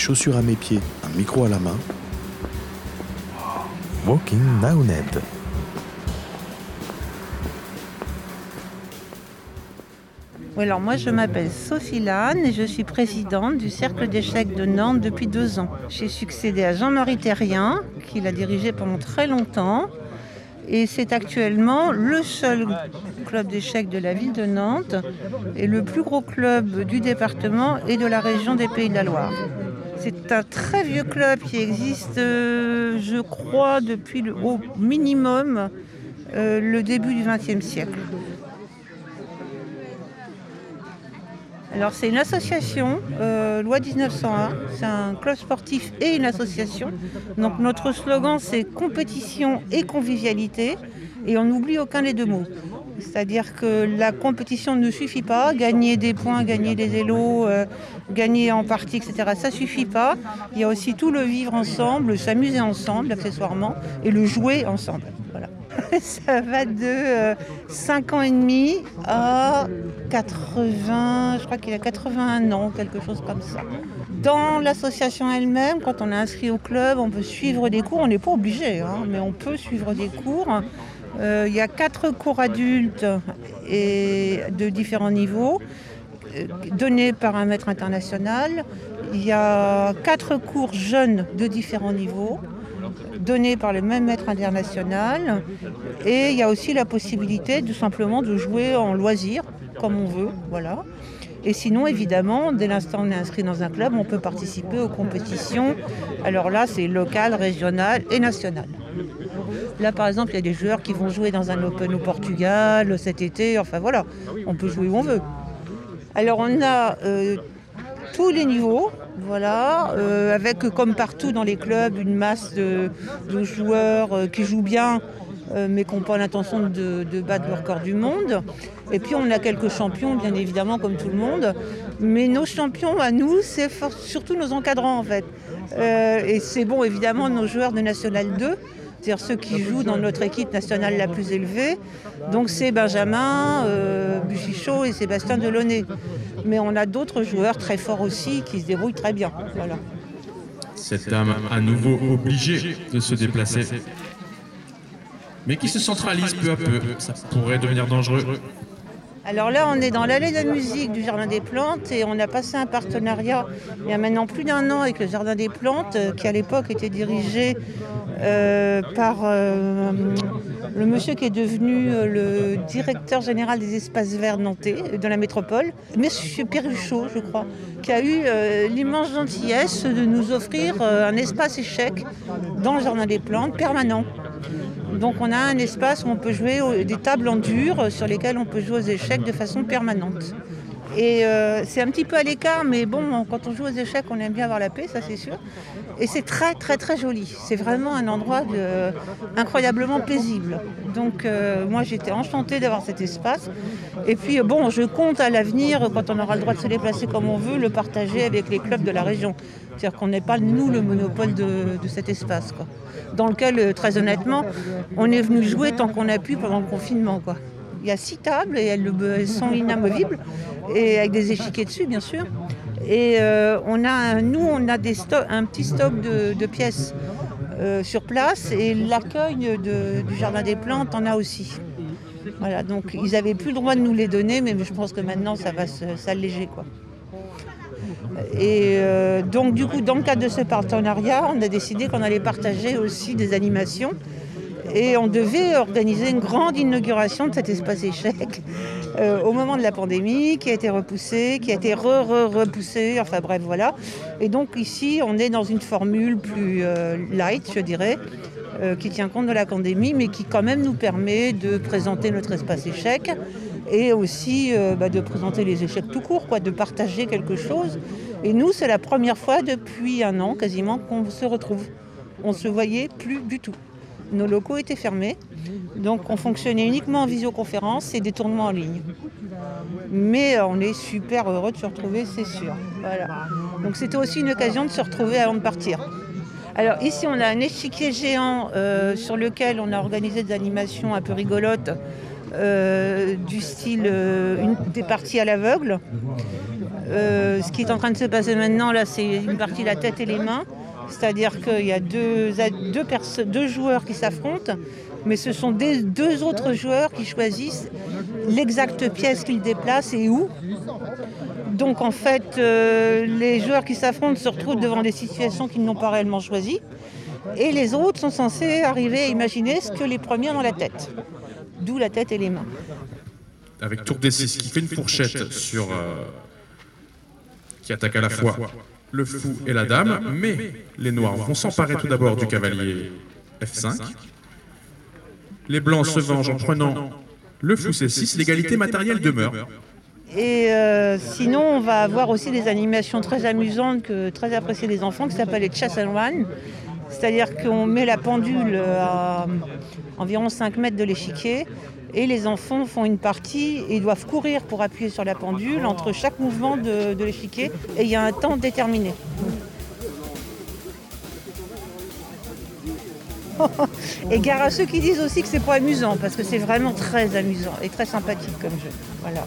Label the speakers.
Speaker 1: chaussures à mes pieds, un micro à la main. Walking Naoned.
Speaker 2: alors moi je m'appelle Sophie Lannes et je suis présidente du Cercle d'échecs de Nantes depuis deux ans. J'ai succédé à Jean-Marie Terrien, qui l'a dirigé pendant très longtemps. Et c'est actuellement le seul club d'échecs de la ville de Nantes et le plus gros club du département et de la région des Pays de la Loire. C'est un très vieux club qui existe, euh, je crois, depuis au minimum euh, le début du XXe siècle. Alors c'est une association, euh, loi 1901, c'est un club sportif et une association. Donc notre slogan c'est compétition et convivialité et on n'oublie aucun des deux mots. C'est-à-dire que la compétition ne suffit pas, gagner des points, gagner des élos, euh, gagner en partie, etc. Ça suffit pas. Il y a aussi tout le vivre ensemble, s'amuser ensemble accessoirement et le jouer ensemble. Voilà. ça va de 5 euh, ans et demi à 80, je crois qu'il a 81 ans, quelque chose comme ça. Dans l'association elle-même, quand on est inscrit au club, on peut suivre des cours, on n'est pas obligé, hein, mais on peut suivre des cours. Euh, il y a quatre cours adultes et de différents niveaux euh, donnés par un maître international. Il y a quatre cours jeunes de différents niveaux donné par le même maître international. Et il y a aussi la possibilité tout simplement de jouer en loisir, comme on veut. Voilà. Et sinon, évidemment, dès l'instant où on est inscrit dans un club, on peut participer aux compétitions. Alors là, c'est local, régional et national. Là, par exemple, il y a des joueurs qui vont jouer dans un Open au Portugal cet été. Enfin voilà, on peut jouer où on veut. Alors on a euh, tous les niveaux, voilà, euh, avec comme partout dans les clubs une masse de, joueurs euh, qui jouent bien, euh, mais qui n'ont pas l'intention de, battre le record du monde. Et puis on a quelques champions, bien évidemment, comme tout le monde. Mais nos champions à nous, c'est surtout nos encadrants en fait. et c'est bon, évidemment, nos joueurs de National 2 c'est-à-dire ceux qui jouent dans notre équipe nationale la plus élevée. Donc c'est Benjamin, euh, Buchichot et Sébastien Delaunay. Mais on a d'autres joueurs très forts aussi qui se débrouillent très bien. Voilà.
Speaker 3: Cette dame à nouveau obligée de se déplacer, mais qui se centralise peu à peu. Ça pourrait devenir dangereux.
Speaker 2: Alors là, on est dans l'allée de la musique du Jardin des Plantes et on a passé un partenariat il y a maintenant plus d'un an avec le Jardin des Plantes, euh, qui à l'époque était dirigé euh, par euh, le monsieur qui est devenu le directeur général des espaces verts nantais de la métropole, monsieur Perruchot, je crois, qui a eu l'immense gentillesse de nous offrir un espace échec dans le Jardin des Plantes permanent. Donc on a un espace où on peut jouer des tables en dur sur lesquelles on peut jouer aux échecs de façon permanente. Et euh, c'est un petit peu à l'écart, mais bon, quand on joue aux échecs, on aime bien avoir la paix, ça c'est sûr. Et c'est très très très joli. C'est vraiment un endroit incroyablement paisible. Donc euh, moi j'étais enchantée d'avoir cet espace. Et puis bon, je compte à l'avenir, quand on aura le droit de se déplacer comme on veut, le partager avec les clubs de la région. C'est-à-dire qu'on n'est pas nous le monopole de, cet espace. Dans lequel, euh, très honnêtement, on est venu jouer tant qu'on a pu pendant le confinement. Quoi. Il y a six tables et elles sont inamovibles, et avec des échiquiers dessus, bien sûr. Et euh, on a, nous, on a un petit stock de, pièces euh, sur place, et l'accueil du Jardin des Plantes en a aussi. Voilà, donc ils n'avaient plus le droit de nous les donner, mais je pense que maintenant, ça va s'alléger. quoi. Et euh, donc du coup, dans le cadre de ce partenariat, on a décidé qu'on allait partager aussi des animations et on devait organiser une grande inauguration de cet espace échec euh, au moment de la pandémie, qui a été repoussée, qui a été re-re-repoussée, enfin bref, voilà. Et donc ici, on est dans une formule plus euh, light, je dirais, euh, qui tient compte de la pandémie, mais qui quand même nous permet de présenter notre espace échec et aussi bah, de présenter les échecs tout court, quoi, de partager quelque chose. Et nous, c'est la première fois depuis un an quasiment qu'on se retrouve. On se voyait plus du tout nos locaux étaient fermés. Donc on fonctionnait uniquement en visioconférence et des tournements en ligne. Mais euh, on est super heureux de se retrouver, c'est sûr. Donc c'était aussi une occasion de se retrouver avant de partir. Alors ici on a un échiquier géant euh, sur lequel on a organisé des animations un peu rigolotes euh, du style des parties à l'aveugle. Ce qui est en train de se passer maintenant, là, c'est une partie la tête et les mains. C'est-à-dire qu'il y a deux, joueurs qui s'affrontent, mais ce sont deux autres joueurs qui choisissent l'exacte pièce qu'ils déplacent et où. Donc en fait, euh, les joueurs qui s'affrontent se retrouvent devant des situations qu'ils n'ont pas réellement choisies. Et les autres sont censés arriver à imaginer ce que les premiers ont dans la tête. D'où la tête et les mains.
Speaker 3: Avec tour D6 qui fait une fourchette sur. Euh, qui attaque à la fois le fou et la dame, mais les noirs vont s'emparer tout d'abord du cavalier F5. Les blancs se vengent en prenant le fou C6, l'égalité matérielle demeure.
Speaker 2: Et euh, sinon, on va avoir aussi des animations très amusantes, très appréciées des enfants, qui s'appellent les Chess and. C'est-à-dire qu'on met la pendule à environ 5 mètres de l'échiquier et les enfants font une partie et doivent courir pour appuyer sur la pendule entre chaque mouvement de, de l'échiquier et il y a un temps déterminé. et gare à ceux qui disent aussi que c'est pas amusant parce que c'est vraiment très amusant et très sympathique comme jeu. Voilà.